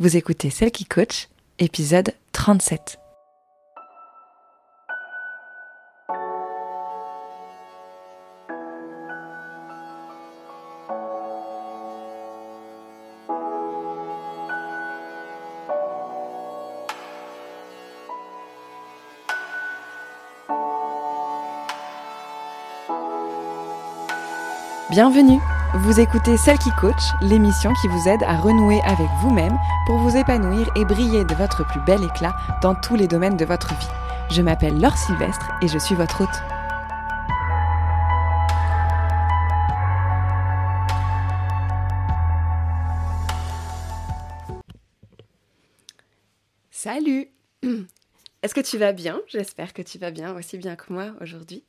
Vous écoutez Celle qui coach, épisode 37. Bienvenue Vous écoutez Celle qui coach, l'émission qui vous aide à renouer avec vous-même pour vous épanouir et briller de votre plus bel éclat dans tous les domaines de votre vie. Je m'appelle Laure Sylvestre et je suis votre hôte. Salut Est-ce que tu vas bien? J'espère que tu vas bien, aussi bien que moi aujourd'hui.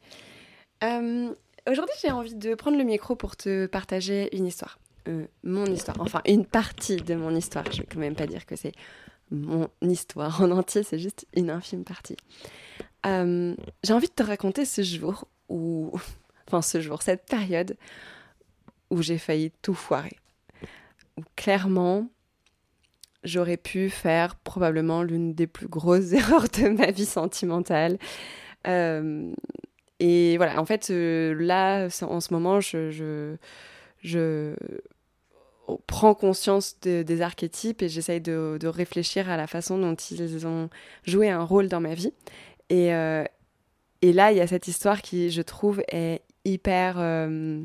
Euh, Aujourd'hui, j'ai envie de prendre le micro pour te partager une histoire. Euh, mon histoire, enfin une partie de mon histoire. Je ne vais quand même pas dire que c'est mon histoire en entier, c'est juste une infime partie. Euh, j'ai envie de te raconter ce jour où, enfin ce jour, cette période où j'ai failli tout foirer. Où clairement, j'aurais pu faire probablement l'une des plus grosses erreurs de ma vie sentimentale. Euh, et voilà, en fait, euh, là, en ce moment, je, je, je prends conscience des archétypes et j'essaye de, de, réfléchir à la façon dont ils ont joué un rôle dans ma vie. Et, euh, et là, il y a cette histoire qui, je trouve, est hyper euh,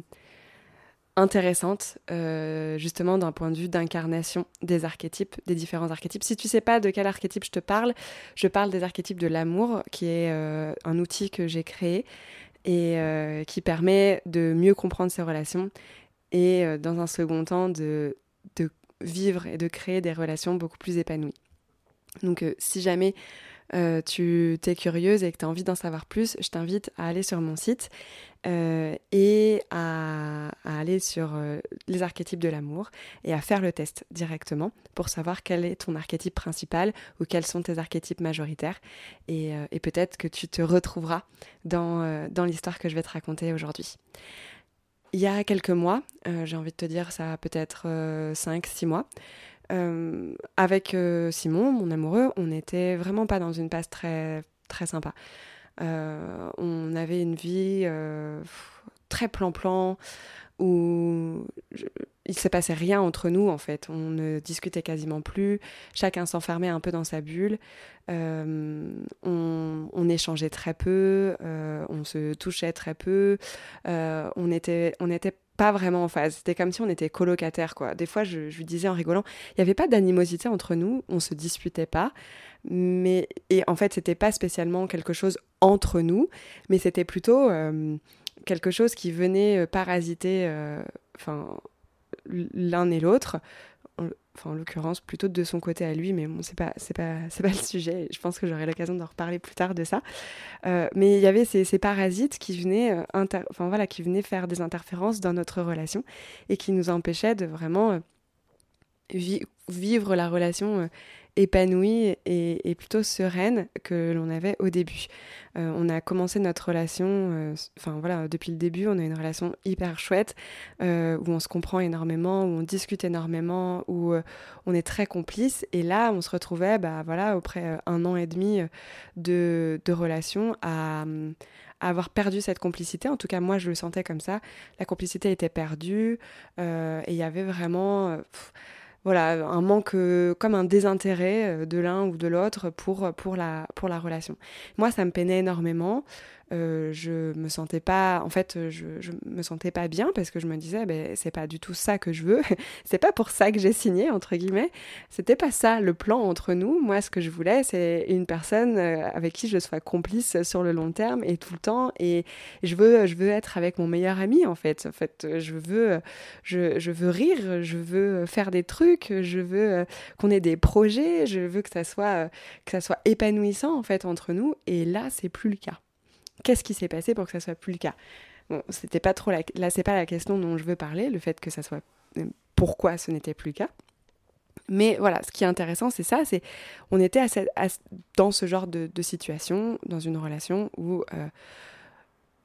intéressante, euh, justement d'un point de vue d'incarnation des archétypes, des différents archétypes. Si tu sais pas de quel archétype je te parle, je parle des archétypes de l'amour, qui est euh, un outil que j'ai créé et euh, qui permet de mieux comprendre ses relations et dans un second temps de, de, vivre et de créer des relations beaucoup plus épanouies. Donc si jamais tu t'es curieuse et que tu as envie d'en savoir plus, je t'invite à aller sur mon site euh, et à, aller sur euh, les archétypes de l'amour et à faire le test directement pour savoir quel est ton archétype principal ou quels sont tes archétypes majoritaires. Et, et peut-être que tu te retrouveras dans, dans l'histoire que je vais te raconter aujourd'hui. Il y a quelques mois, j'ai envie de te dire ça peut-être 5-6 mois, euh, avec euh, Simon, mon amoureux, on n'était vraiment pas dans une passe très, très sympa. Euh, on avait une vie très plan-plan où je, il se passait rien entre nous en fait. On ne discutait quasiment plus. Chacun s'enfermait un peu dans sa bulle. on, on, échangeait très peu. on se touchait très peu. on était, on était pas vraiment en phase. C'était comme si on était colocataires, quoi. Des fois, je, lui disais en rigolant, il n'y avait pas d'animosité entre nous, on se disputait pas, mais et en fait, c'était pas spécialement quelque chose entre nous, mais c'était plutôt euh, quelque chose qui venait euh, parasiter, euh, l'un et l'autre enfin en l'occurrence plutôt de son côté à lui, mais bon, c'est pas, c'est pas, c'est pas le sujet. Je pense que j'aurai l'occasion d'en reparler plus tard de ça. Euh, mais il y avait ces, parasites qui venaient, euh, enfin voilà, qui venaient faire des interférences dans notre relation et qui nous empêchaient de vraiment euh, vivre la relation épanouie et, plutôt sereine que l'on avait au début. Euh, on a commencé notre relation, euh, enfin voilà, depuis le début, on a une relation hyper chouette euh, où on se comprend énormément, où on discute énormément, où on est très complices. Et là, on se retrouvait, bah voilà, après un an et demi de, de relation à avoir perdu cette complicité. En tout cas, moi, je le sentais comme ça. La complicité était perdue et il y avait vraiment voilà, un manque, euh, comme un désintérêt euh, de l'un ou de l'autre pour, pour, la, pour la relation. Moi, ça me peinait énormément. Euh, je me sentais pas, en fait, je, je, me sentais pas bien parce que je me disais, ben, c'est pas du tout ça que je veux. c'est pas pour ça que j'ai signé, entre guillemets. C'était pas ça le plan entre nous. Moi, ce que je voulais, c'est une personne euh, avec qui je sois complice sur le long terme et tout le temps. Et je veux, je veux être avec mon meilleur ami, en fait. En fait, je veux, je, je veux rire, je veux faire des trucs, je veux euh, qu'on ait des projets, je veux que ça soit, que ça soit épanouissant, en fait, entre nous. Et là, c'est plus le cas. Qu'est-ce qui s'est passé pour que ça soit plus le cas Bon, c'était pas trop la... là, c'est pas la question dont je veux parler, le fait que ça soit euh, pourquoi ce n'était plus le cas. Mais voilà, ce qui est intéressant, c'est ça, c'est on était dans ce genre de, situation, dans une relation où euh,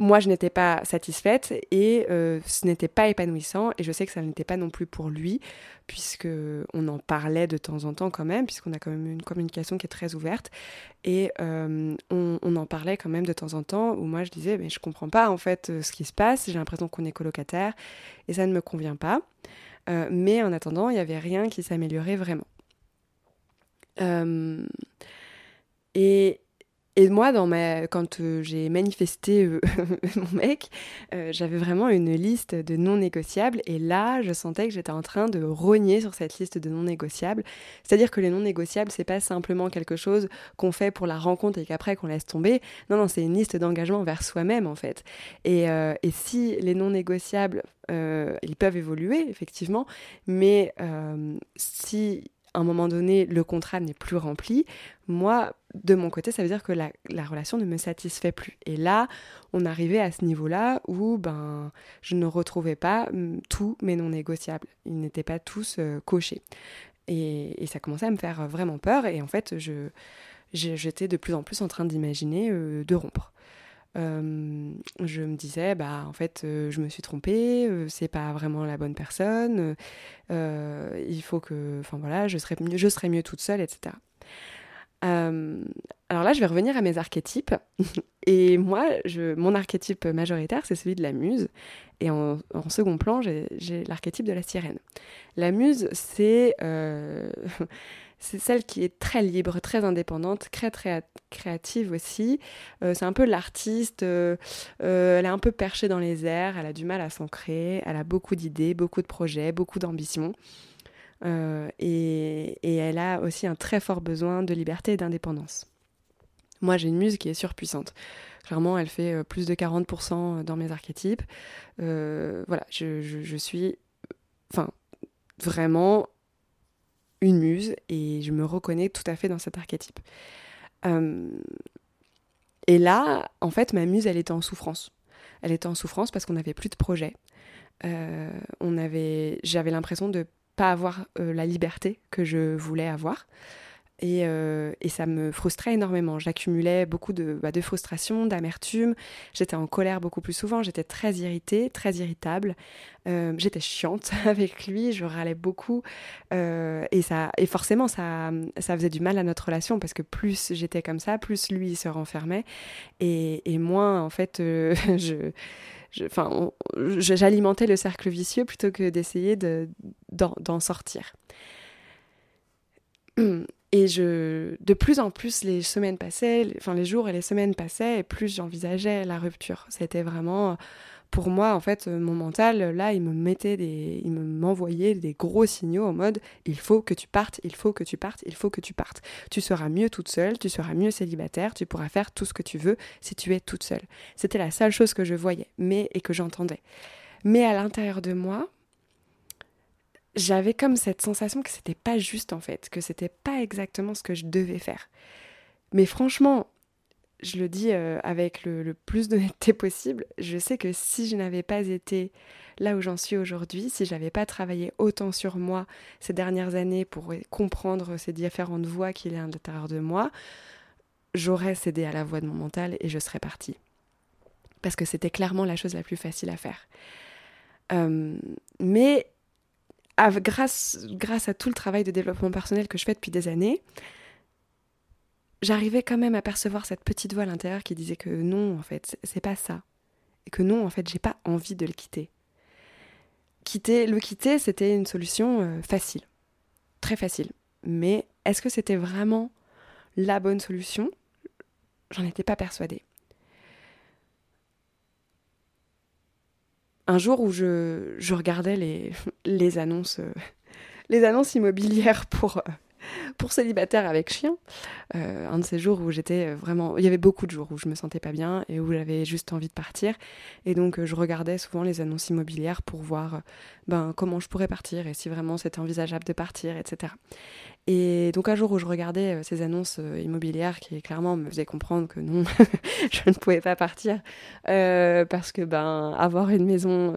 moi, je n'étais pas satisfaite et euh, ce n'était pas épanouissant. Et je sais que ça n'était pas non plus pour lui, puisque on en parlait de temps en temps quand même, puisqu'on a quand même une communication qui est très ouverte. Et euh, on, en parlait quand même de temps en temps, où moi je disais, mais je comprends pas en fait euh, ce qui se passe. J'ai l'impression qu'on est colocataire et ça ne me convient pas. mais en attendant, il n'y avait rien qui s'améliorait vraiment. et et moi, quand euh, j'ai manifesté euh, mon mec, euh, j'avais vraiment une liste de non négociables. Et là, je sentais que j'étais en train de rogner sur cette liste de non négociables. C'est-à-dire que les non négociables, c'est pas simplement quelque chose qu'on fait pour la rencontre et qu'après qu'on laisse tomber. Non, non, c'est une liste d'engagement vers soi-même, en fait. Et, et, si les non négociables, ils peuvent évoluer, effectivement, mais si un moment donné, le contrat n'est plus rempli, moi, de mon côté, ça veut dire que la, relation ne me satisfait plus. Et là, on arrivait à ce niveau-là où ben, je ne retrouvais pas mm, tous mes non négociables. Ils n'étaient pas tous euh, cochés. Et, ça commençait à me faire vraiment peur. Et en fait, je, j'étais de plus en plus en train d'imaginer euh, de rompre. Euh, je me disais, bah en fait, euh, je me suis trompée, euh, c'est pas vraiment la bonne personne, il faut que, enfin voilà, je serais mieux, je serais mieux toute seule, etc. alors là, je vais revenir à mes archétypes. Et moi, je, mon archétype majoritaire, c'est celui de la muse. Et en second plan, j'ai l'archétype de la sirène. La muse, c'est c'est celle qui est très libre, très indépendante, très, très créative aussi. Euh, c'est un peu l'artiste, euh, euh, elle est un peu perchée dans les airs, elle a du mal à s'ancrer, elle a beaucoup d'idées, beaucoup de projets, beaucoup d'ambitions. Et, et, elle a aussi un très fort besoin de liberté et d'indépendance. Moi, j'ai une muse qui est surpuissante. Clairement, elle fait plus de 40% dans mes archétypes. voilà, je, je, je suis enfin, vraiment une muse et je me reconnais tout à fait dans cet archétype. Euh, et là, en fait, ma muse, elle était en souffrance. Elle était en souffrance parce qu'on n'avait plus de projet. Euh, on avait, j'avais l'impression de pas avoir euh, la liberté que je voulais avoir. Euh, et, ça me frustrait énormément. J'accumulais beaucoup de, bah, de frustration, d'amertume. J'étais en colère beaucoup plus souvent. J'étais très irritée, très irritable. Euh, j'étais chiante avec lui. Je râlais beaucoup. Euh, et, ça, et forcément, ça, ça faisait du mal à notre relation parce que plus j'étais comme ça, plus lui se renfermait. Et, moins, en fait, je enfin, j'alimentais le cercle vicieux plutôt que d'essayer d'en sortir. Et je, de plus en plus, les semaines passaient, enfin les jours et les semaines passaient, et plus j'envisageais la rupture. C'était vraiment, pour moi, en fait, mon mental, là, il me mettait des, il m'envoyait des gros signaux en mode, il faut que tu partes, il faut que tu partes, il faut que tu partes. Tu seras mieux toute seule, tu seras mieux célibataire, tu pourras faire tout ce que tu veux si tu es toute seule. C'était la seule chose que je voyais, mais et que j'entendais. Mais à l'intérieur de moi, j'avais comme cette sensation que c'était pas juste en fait, que c'était pas exactement ce que je devais faire. Mais franchement, je le dis euh, avec le, plus d'honnêteté possible, je sais que si je n'avais pas été là où j'en suis aujourd'hui, si j'avais pas travaillé autant sur moi ces dernières années pour comprendre ces différentes voix qu'il y a à l'intérieur de moi, j'aurais cédé à la voix de mon mental et je serais partie. Parce que c'était clairement la chose la plus facile à faire. Euh, mais grâce, à tout le travail de développement personnel que je fais depuis des années, j'arrivais quand même à percevoir cette petite voix à l'intérieur qui disait que non, en fait, c'est pas ça. Et que non, en fait, j'ai pas envie de le quitter. Quitter, le quitter, c'était une solution euh, facile. Très facile. Mais est-ce que c'était vraiment la bonne solution? J'en étais pas persuadée. Un jour où je, je regardais les, les annonces, euh, les annonces immobilières pour, euh, pour célibataire avec chien, euh, un de ces jours où j'étais vraiment, il y avait beaucoup de jours où je me sentais pas bien et où j'avais juste envie de partir, et donc je regardais souvent les annonces immobilières pour voir ben comment je pourrais partir et si vraiment c'était envisageable de partir, etc. Et donc un jour où je regardais euh, ces annonces euh, immobilières qui clairement me faisaient comprendre que non, je ne pouvais pas partir euh, parce que ben avoir une maison,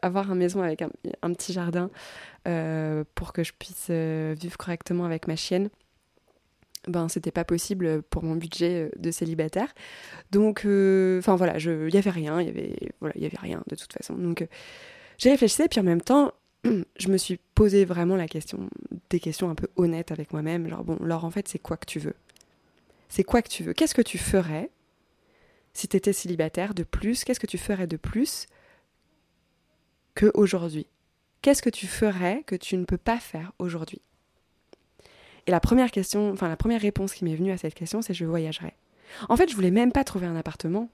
avoir maison avec un, petit jardin pour que je puisse vivre correctement avec ma chienne, ben c'était pas possible pour mon budget de célibataire. Donc, enfin voilà, il y avait rien, il y avait voilà, il y avait rien de toute façon. Donc, j'ai réfléchi, puis en même temps, je me suis posé vraiment la question, des questions un peu honnêtes avec moi-même. Genre bon, alors en fait, c'est quoi que tu veux? C'est quoi que tu veux? Qu'est-ce que tu ferais si tu étais célibataire de plus? Qu'est-ce que tu ferais de plus que aujourd'hui? Qu'est-ce que tu ferais que tu ne peux pas faire aujourd'hui? Et la première question, enfin la première réponse qui m'est venue à cette question, c'est je voyagerai. En fait, je voulais même pas trouver un appartement.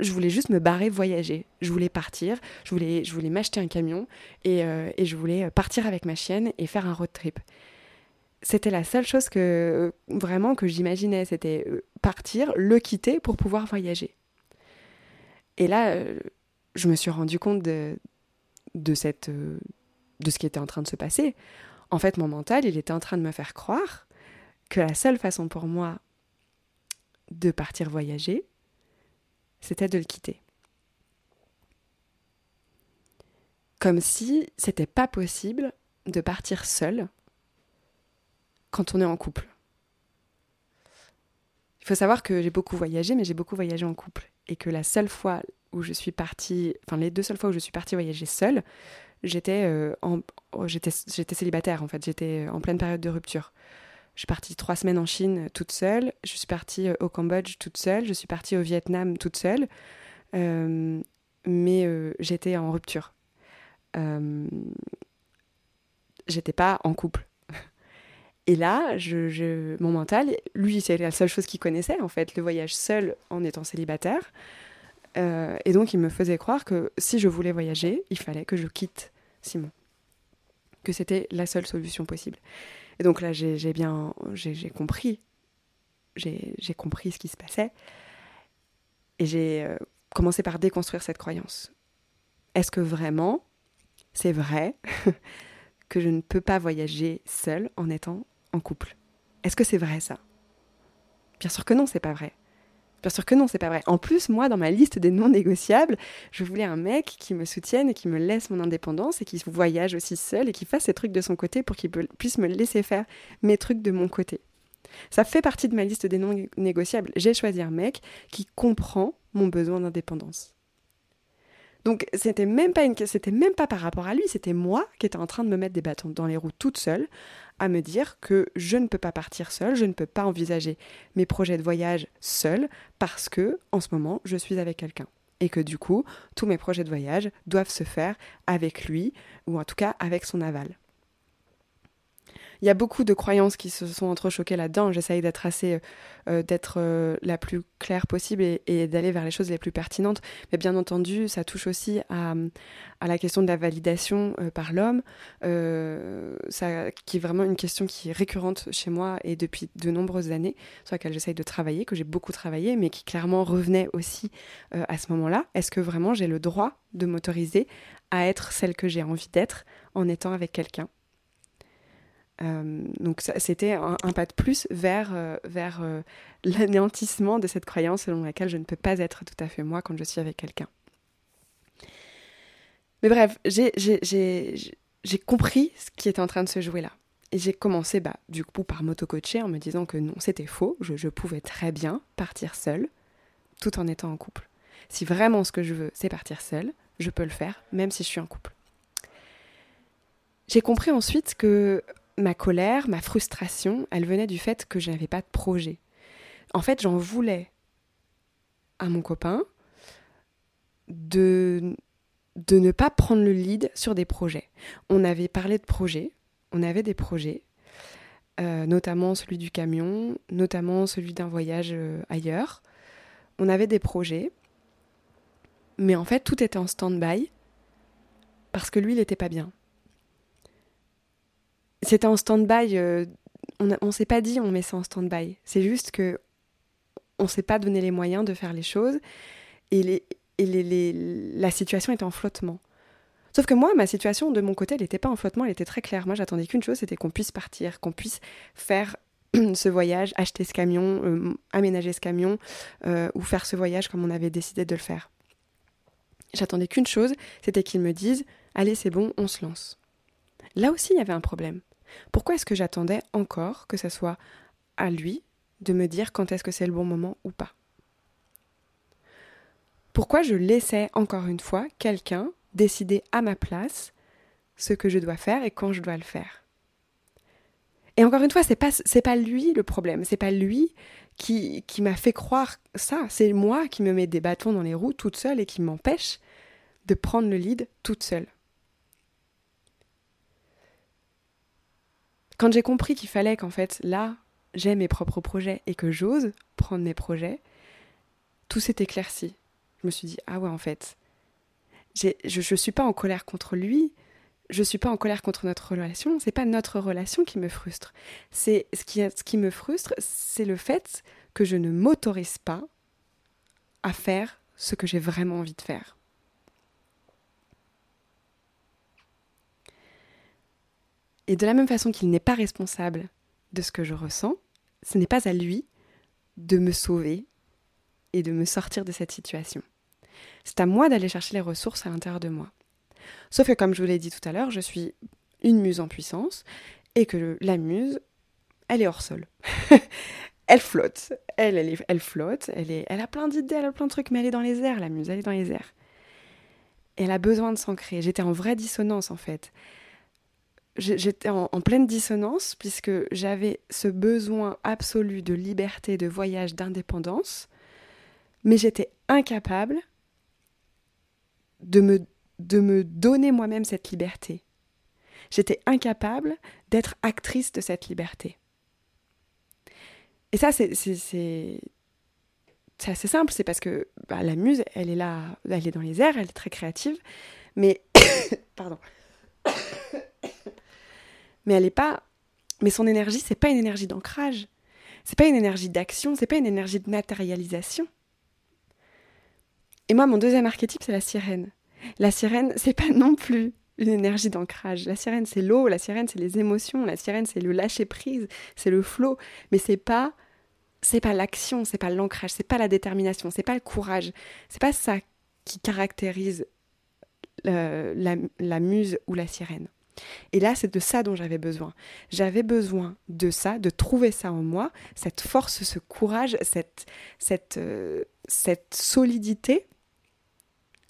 Je voulais juste me barrer voyager. Je voulais partir, je voulais, je voulais m'acheter un camion et, euh, je voulais partir avec ma chienne et faire un road trip. C'était la seule chose que vraiment que j'imaginais, c'était euh, partir, le quitter pour pouvoir voyager. Et là, euh, je me suis rendu compte de, de, cette, euh, de ce qui était en train de se passer. En fait, mon mental, il était en train de me faire croire que la seule façon pour moi de partir voyager, c'était de le quitter. Comme si c'était pas possible de partir seul quand on est en couple. Il faut savoir que j'ai beaucoup voyagé, mais j'ai beaucoup voyagé en couple. Et que la seule fois où je suis partie, enfin les deux seules fois où je suis partie voyager seule, j'étais euh, oh, j'étais, célibataire en fait, j'étais en pleine période de rupture. Je suis partie trois semaines en Chine euh, toute seule, je suis partie au Cambodge toute seule, je suis partie au Vietnam toute seule, mais j'étais en rupture. j'étais pas en couple. Et là, je, mon mental, lui, c'est la seule chose qu'il connaissait, en fait, le voyage seul en étant célibataire. Euh, et donc, il me faisait croire que si je voulais voyager, il fallait que je quitte Simon. Que c'était la seule solution possible. Et donc là, j'ai bien compris. J'ai compris ce qui se passait. Et j'ai euh, commencé par déconstruire cette croyance. Est-ce que vraiment, c'est vrai que je ne peux pas voyager seule en étant en couple? Est-ce que c'est vrai ça? Bien sûr que non, c'est pas vrai. Bien sûr que non, c'est pas vrai. En plus, moi, dans ma liste des non négociables, je voulais un mec qui me soutienne et qui me laisse mon indépendance et qui voyage aussi seul et qui fasse ses trucs de son côté pour qu'il puisse me laisser faire mes trucs de mon côté. Ça fait partie de ma liste des non négociables. J'ai choisi un mec qui comprend mon besoin d'indépendance. Donc c'était même pas c'était même pas par rapport à lui, c'était moi qui étais en train de me mettre des bâtons dans les roues toute seule, à me dire que je ne peux pas partir seule, je ne peux pas envisager mes projets de voyage seule parce que en ce moment je suis avec quelqu'un. Et que du coup tous mes projets de voyage doivent se faire avec lui ou en tout cas avec son aval il y a beaucoup de croyances qui se sont entrechoquées là-dedans. J'essaye d'être assez, euh, euh, d'être euh, la plus claire possible et, d'aller vers les choses les plus pertinentes. Mais bien entendu, ça touche aussi à, la question de la validation par l'homme, qui est vraiment une question qui est récurrente chez moi et depuis de nombreuses années, sur laquelle j'essaye de travailler, que j'ai beaucoup travaillé, mais qui clairement revenait aussi à ce moment-là. Est-ce que vraiment j'ai le droit de m'autoriser à être celle que j'ai envie d'être en étant avec quelqu'un? Euh, donc c'était un, pas de plus vers, euh, vers euh, l'anéantissement de cette croyance selon laquelle je ne peux pas être tout à fait moi quand je suis avec quelqu'un. Mais bref, j'ai compris ce qui était en train de se jouer là. Et j'ai commencé bah, du coup par m'auto-coacher en me disant que non, c'était faux, je, je pouvais très bien partir seule tout en étant en couple. Si vraiment ce que je veux, c'est partir seule, je peux le faire, même si je suis en couple. J'ai compris ensuite que ma colère, ma frustration, elle venait du fait que je n'avais pas de projet. En fait, j'en voulais à mon copain de, de ne pas prendre le lead sur des projets. On avait parlé de projets, on avait des projets, euh, notamment celui du camion, notamment celui d'un voyage euh, ailleurs. On avait des projets, mais en fait, tout était en stand-by parce que lui, il n'était pas bien c'était en stand-by. Euh, on ne s'est pas dit on met ça en stand-by. C'est juste que on s'est pas donné les moyens de faire les choses et, la situation était en flottement. Sauf que moi, ma situation de mon côté, elle n'était pas en flottement, elle était très claire. Moi, j'attendais qu'une chose, c'était qu'on puisse partir, qu'on puisse faire ce voyage, acheter ce camion, euh, aménager ce camion, euh, ou faire ce voyage comme on avait décidé de le faire. J'attendais qu'une chose, c'était qu'ils me disent Allez, c'est bon, on se lance. Là aussi, il y avait un problème. Pourquoi est-ce que j'attendais encore que ça soit à lui de me dire quand est-ce que c'est le bon moment ou pas? Pourquoi je laissais encore une fois quelqu'un décider à ma place ce que je dois faire et quand je dois le faire? Et encore une fois, c'est pas pas lui le problème, c'est pas lui qui, qui m'a fait croire ça, c'est moi qui me mets des bâtons dans les roues toute seule et qui m'empêche de prendre le lead toute seule. Quand j'ai compris qu'il fallait qu'en fait là, j'ai mes propres projets et que j'ose prendre mes projets, tout s'est éclairci. Je me suis dit ah ouais en fait, je ne suis pas en colère contre lui, je suis pas en colère contre notre relation, c'est pas notre relation qui me frustre. C'est ce qui, ce qui me frustre, c'est le fait que je ne m'autorise pas à faire ce que j'ai vraiment envie de faire. Et de la même façon qu'il n'est pas responsable de ce que je ressens, ce n'est pas à lui de me sauver et de me sortir de cette situation. C'est à moi d'aller chercher les ressources à l'intérieur de moi. Sauf que, comme je vous l'ai dit tout à l'heure, je suis une muse en puissance et que la muse, elle est hors sol. elle flotte. Elle, elle, flotte. Elle, est, elle a plein d'idées, elle a plein de trucs, mais elle est dans les airs, la muse, elle est dans les airs. elle a besoin de s'ancrer. J'étais en vraie dissonance, en fait. J'étais en, pleine dissonance puisque j'avais ce besoin absolu de liberté, de voyage, d'indépendance, mais j'étais incapable de me de me donner moi-même cette liberté. J'étais incapable d'être actrice de cette liberté. Et ça, c'est assez simple, c'est parce que bah, la muse, elle est là, elle est dans les airs, elle est très créative, mais pardon, mais elle est pas, mais son énergie, c'est pas une énergie d'ancrage, c'est pas une énergie d'action, c'est pas une énergie de matérialisation. Et moi, mon deuxième archétype, c'est la sirène. La sirène, c'est pas non plus une énergie d'ancrage. La sirène, c'est l'eau, la sirène, c'est les émotions, la sirène, c'est le lâcher prise, c'est le flot, mais c'est pas c'est pas l'action, c'est pas l'ancrage, c'est pas la détermination, c'est pas le courage, c'est pas ça qui caractérise euh, la, la muse ou la sirène. Et là, c'est de ça dont j'avais besoin. J'avais besoin de ça, de trouver ça en moi, cette force, ce courage, cette, cette, euh, cette solidité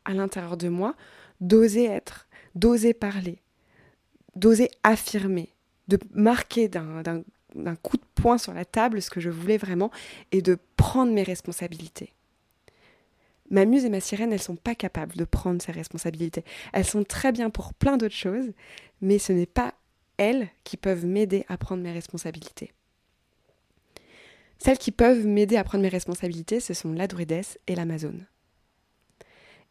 à l'intérieur de moi, d'oser être, d'oser parler, d'oser affirmer, de marquer d'un coup de poing sur la table ce que je voulais vraiment et de prendre mes responsabilités. Ma muse et ma sirène, elles sont pas capables de prendre ces responsabilités. Elles sont très bien pour plein d'autres choses, mais ce n'est pas elles qui peuvent m'aider à prendre mes responsabilités. Celles qui peuvent m'aider à prendre mes responsabilités, ce sont la druidesse et l'amazone.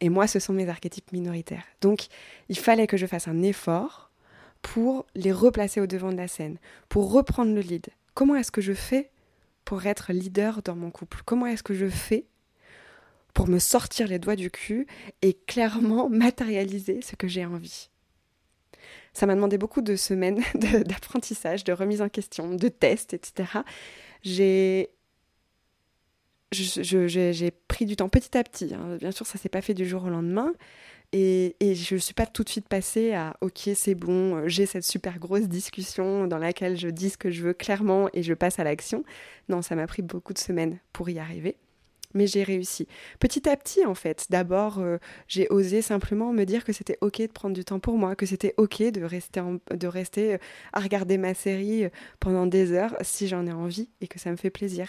Et moi, ce sont mes archétypes minoritaires. Donc, il fallait que je fasse un effort pour les replacer au devant de la scène, pour reprendre le lead. Comment est-ce que je fais pour être leader dans mon couple? Comment est-ce que je fais pour me sortir les doigts du cul et clairement matérialiser ce que j'ai envie Ça m'a demandé beaucoup de semaines d'apprentissage, de remise en question, de tests, etc. J'ai pris du temps petit à petit. Hein. Bien sûr, ça s'est pas fait du jour au lendemain. Et, je ne suis pas tout de suite passée à OK, c'est bon, j'ai cette super grosse discussion dans laquelle je dis ce que je veux clairement et je passe à l'action. Non, ça m'a pris beaucoup de semaines pour y arriver. Mais j'ai réussi. Petit à petit, en fait. D'abord, euh, j'ai osé simplement me dire que c'était OK de prendre du temps pour moi, que c'était OK de rester, de rester euh, à regarder ma série pendant des heures si j'en ai envie et que ça me fait plaisir.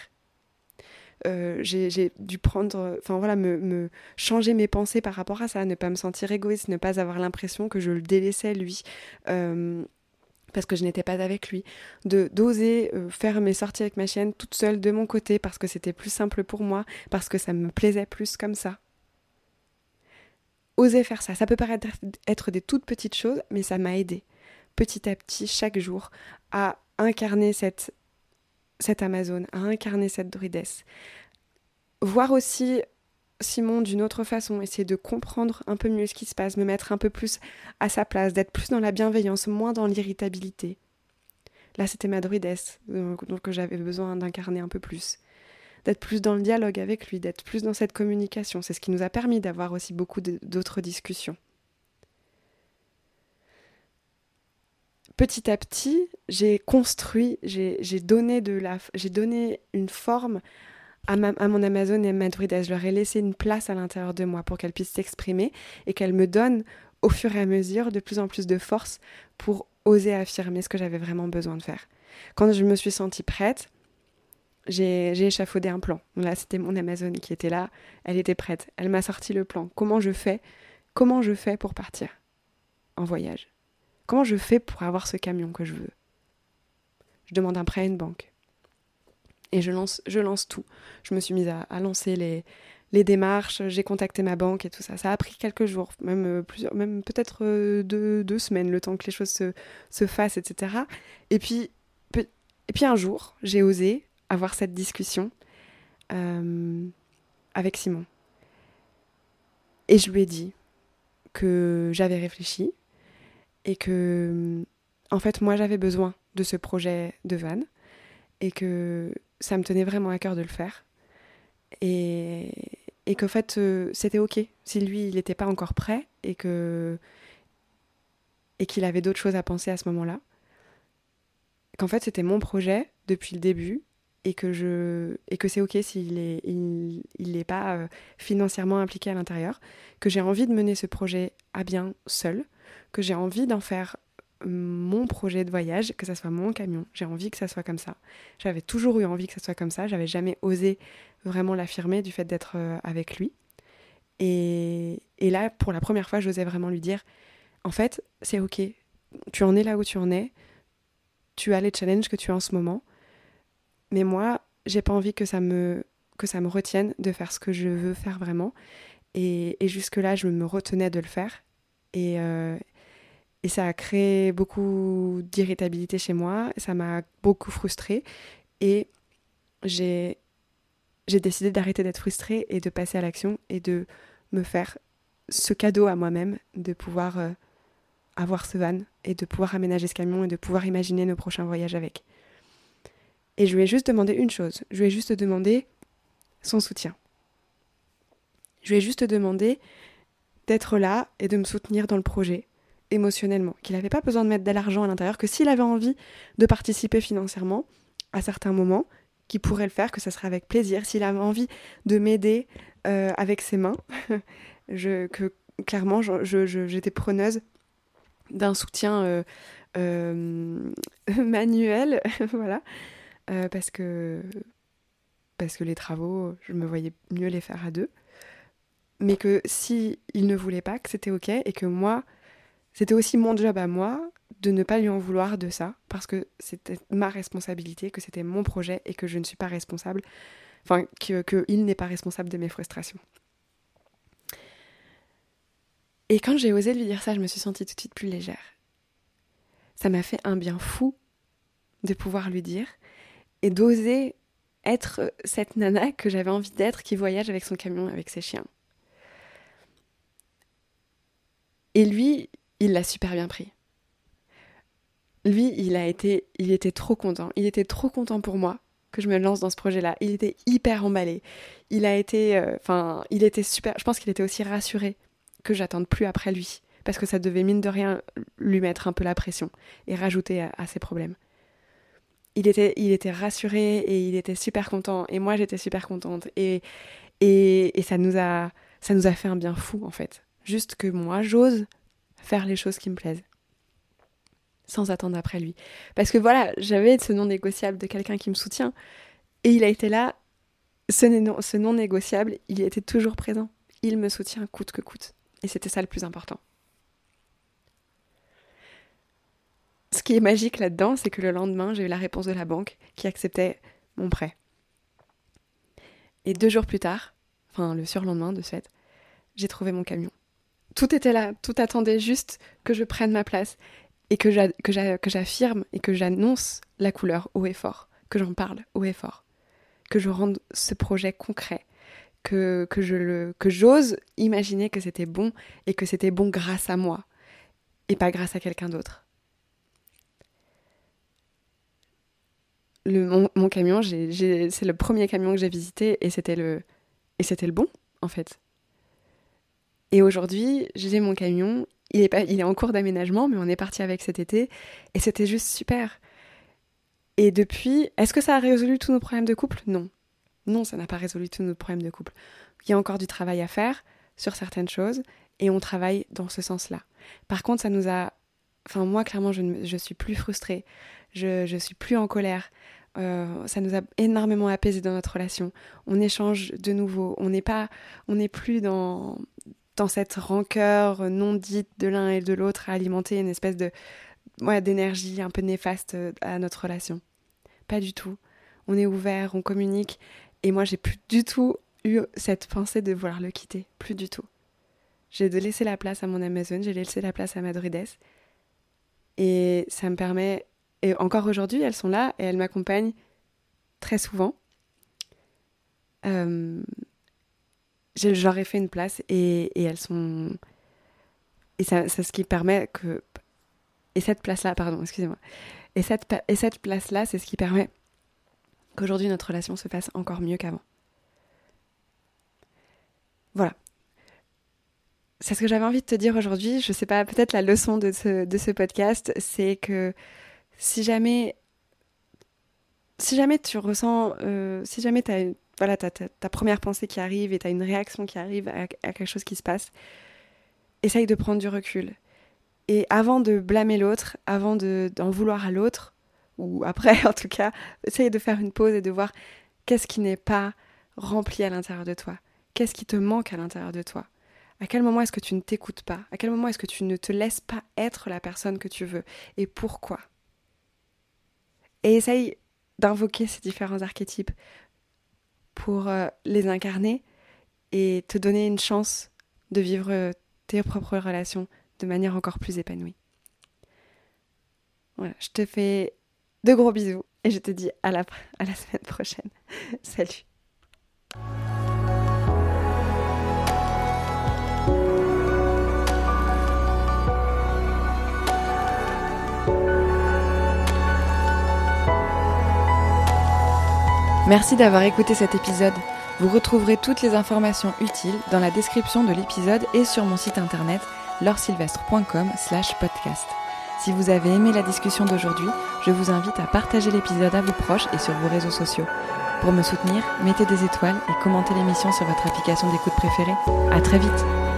Euh, j'ai dû prendre, enfin voilà, me, changer mes pensées par rapport à ça, ne pas me sentir égoïste, ne pas avoir l'impression que je le délaissais lui. Euh, parce que je n'étais pas avec lui, de d'oser euh, faire mes sorties avec ma chienne toute seule de mon côté parce que c'était plus simple pour moi, parce que ça me plaisait plus comme ça. Oser faire ça, ça peut paraître être des toutes petites choses, mais ça m'a aidé petit à petit chaque jour à incarner cette cette Amazone, à incarner cette druidesse. Voir aussi Simon d'une autre façon, essayer de comprendre un peu mieux ce qui se passe, me mettre un peu plus à sa place, d'être plus dans la bienveillance, moins dans l'irritabilité. Là, c'était ma druidesse, donc j'avais besoin d'incarner un peu plus. D'être plus dans le dialogue avec lui, d'être plus dans cette communication. C'est ce qui nous a permis d'avoir aussi beaucoup d'autres discussions. petit à petit, j'ai construit, j'ai donné, de la, donné une forme à, mon Amazon et à ma. Je leur ai laissé une place à l'intérieur de moi pour qu'elle puisse s'exprimer et qu'elle me donne au fur et à mesure de plus en plus de force pour oser affirmer ce que j'avais vraiment besoin de faire. Quand je me suis sentie prête, j'ai échafaudé un plan. Là, c'était mon Amazon qui était là, elle était prête, elle m'a sorti le plan. Comment je fais Comment je fais pour partir en voyage? Comment je fais pour avoir ce camion que je veux? Je demande un prêt à une banque. Et je lance, je lance tout. Je me suis mise à, lancer les, les démarches, j'ai contacté ma banque et tout ça. Ça a pris quelques jours, même euh, plusieurs, même peut-être euh, deux, semaines, le temps que les choses se, se fassent, etc. Et puis, et puis un jour, j'ai osé avoir cette discussion euh, avec Simon. Et je lui ai dit que j'avais réfléchi, et que en fait moi j'avais besoin de ce projet de van et que ça me tenait vraiment à cœur de le faire. Et, et qu'en fait euh, c'était ok. Si lui il n'était pas encore prêt et que et qu'il avait d'autres choses à penser à ce moment-là qu'en fait c'était mon projet depuis le début et que je et que c'est ok s'il est il, il n'est pas euh, financièrement impliqué à l'intérieur que j'ai envie de mener ce projet à bien seul que j'ai envie d'en faire mon projet de voyage, que ça soit mon camion. J'ai envie que ça soit comme ça. J'avais toujours eu envie que ça soit comme ça. J'avais jamais osé vraiment l'affirmer du fait d'être euh, avec lui. Et, et, là, pour la première fois, j'osais vraiment lui dire en fait, c'est ok. Tu en es là où tu en es. Tu as les challenges que tu as en ce moment. Mais moi, j'ai pas envie que ça me que ça me retienne de faire ce que je veux faire vraiment. Et, et jusque-là, je me retenais de le faire. Et, euh, et ça a créé beaucoup d'irritabilité chez moi, ça m'a beaucoup frustrée et j'ai décidé d'arrêter d'être frustrée et de passer à l'action et de me faire ce cadeau à moi-même de pouvoir euh, avoir ce van et de pouvoir aménager ce camion et de pouvoir imaginer nos prochains voyages avec. Et je lui ai juste demandé une chose, je lui ai juste demandé son soutien. Je lui ai juste demandé d'être là et de me soutenir dans le projet, émotionnellement, qu'il n'avait pas besoin de mettre de l'argent à l'intérieur, que s'il avait envie de participer financièrement à certains moments, qu'il pourrait le faire, que ça serait avec plaisir. S'il avait envie de m'aider euh, avec ses mains, je, que clairement j'étais preneuse d'un soutien euh, euh, manuel, voilà, parce que parce que les travaux, je me voyais mieux les faire à deux, mais que si il ne voulait pas, que c'était ok et que moi c'était aussi mon job à moi de ne pas lui en vouloir de ça, parce que c'était ma responsabilité, que c'était mon projet et que je ne suis pas responsable, enfin, qu'il n'est pas responsable de mes frustrations. Et quand j'ai osé lui dire ça, je me suis sentie tout de suite plus légère. Ça m'a fait un bien fou de pouvoir lui dire et d'oser être cette nana que j'avais envie d'être qui voyage avec son camion, avec ses chiens. Et lui, il l'a super bien pris. Lui, il a été, il était trop content. Il était trop content pour moi que je me lance dans ce projet-là. Il était hyper emballé. Il a été, euh, enfin, il était super. Je pense qu'il était aussi rassuré que j'attende plus après lui, parce que ça devait mine de rien lui mettre un peu la pression et rajouter à, ses problèmes. Il était, il était rassuré et il était super content. Et moi, j'étais super contente. Et, et, et ça nous a, ça nous a fait un bien fou en fait. Juste que moi, j'ose faire les choses qui me plaisent. Sans attendre après lui. Parce que voilà, j'avais ce non négociable de quelqu'un qui me soutient. Et il a été là, ce non, ce non négociable, il était toujours présent. Il me soutient coûte que coûte. Et c'était ça le plus important. Ce qui est magique là-dedans, c'est que le lendemain, j'ai eu la réponse de la banque qui acceptait mon prêt. Et deux jours plus tard, enfin le surlendemain de ce fait, j'ai trouvé mon camion tout était là, tout attendait juste que je prenne ma place et que j'affirme et que j'annonce la couleur haut et fort, que j'en parle haut et fort, que je rende ce projet concret, que, que le que j'ose imaginer que c'était bon et que c'était bon grâce à moi et pas grâce à quelqu'un d'autre. mon, mon, camion, c'est le premier camion que j'ai visité et c'était le et c'était le bon en fait. Et aujourd'hui, j'ai mon camion, il est, en cours d'aménagement, mais on est parti avec cet été et c'était juste super. Et depuis, est-ce que ça a résolu tous nos problèmes de couple? Non. Non, ça n'a pas résolu tous nos problèmes de couple. Il y a encore du travail à faire sur certaines choses et on travaille dans ce sens-là. Par contre, ça nous a. Enfin, moi, clairement, je, ne, je suis plus frustrée, je, je suis plus en colère. Euh, ça nous a énormément apaisé dans notre relation. On échange de nouveau. On n'est pas, on n'est plus dans dans cette rancœur non dite de l'un et de l'autre à alimenter une espèce de ouais, d'énergie un peu néfaste euh, à notre relation. Pas du tout. On est ouvert, on communique, et moi j'ai plus du tout eu cette pensée de vouloir le quitter, plus du tout. J'ai de laisser la place à mon Amazon, j'ai laissé la place à Madrides, et ça me permet. Et encore aujourd'hui, elles sont là et elles m'accompagnent très souvent. Euh, j'aurais fait une place et, elles sont. Et c'est ce qui permet que. Et cette place-là, pardon, excusez-moi. Et cette, et cette place-là, c'est ce qui permet qu'aujourd'hui notre relation se passe encore mieux qu'avant. Voilà. C'est ce que j'avais envie de te dire aujourd'hui. Je sais pas, peut-être la leçon de ce, de ce podcast, c'est que si jamais. Si jamais tu ressens. Euh, si jamais tu as voilà, ta, ta, première pensée qui arrive et tu as une réaction qui arrive à, quelque chose qui se passe, essaye de prendre du recul. Et avant de blâmer l'autre, avant d'en vouloir à l'autre, ou après en tout cas, essaye de faire une pause et de voir qu'est-ce qui n'est pas rempli à l'intérieur de toi, qu'est-ce qui te manque à l'intérieur de toi? À quel moment est-ce que tu ne t'écoutes pas? À quel moment est-ce que tu ne te laisses pas être la personne que tu veux? Et pourquoi? Et essaye d'invoquer ces différents archétypes pour euh, les incarner et te donner une chance de vivre euh, tes propres relations de manière encore plus épanouie. Voilà, je te fais de gros bisous et je te dis à la, à la semaine prochaine. Salut Merci d'avoir écouté cet épisode. Vous retrouverez toutes les informations utiles dans la description de l'épisode et sur mon site internet laursylvestre.com slash podcast. Si vous avez aimé la discussion d'aujourd'hui, je vous invite à partager l'épisode à vos proches et sur vos réseaux sociaux. Pour me soutenir, mettez des étoiles et commentez l'émission sur votre application d'écoute préférée. À très vite!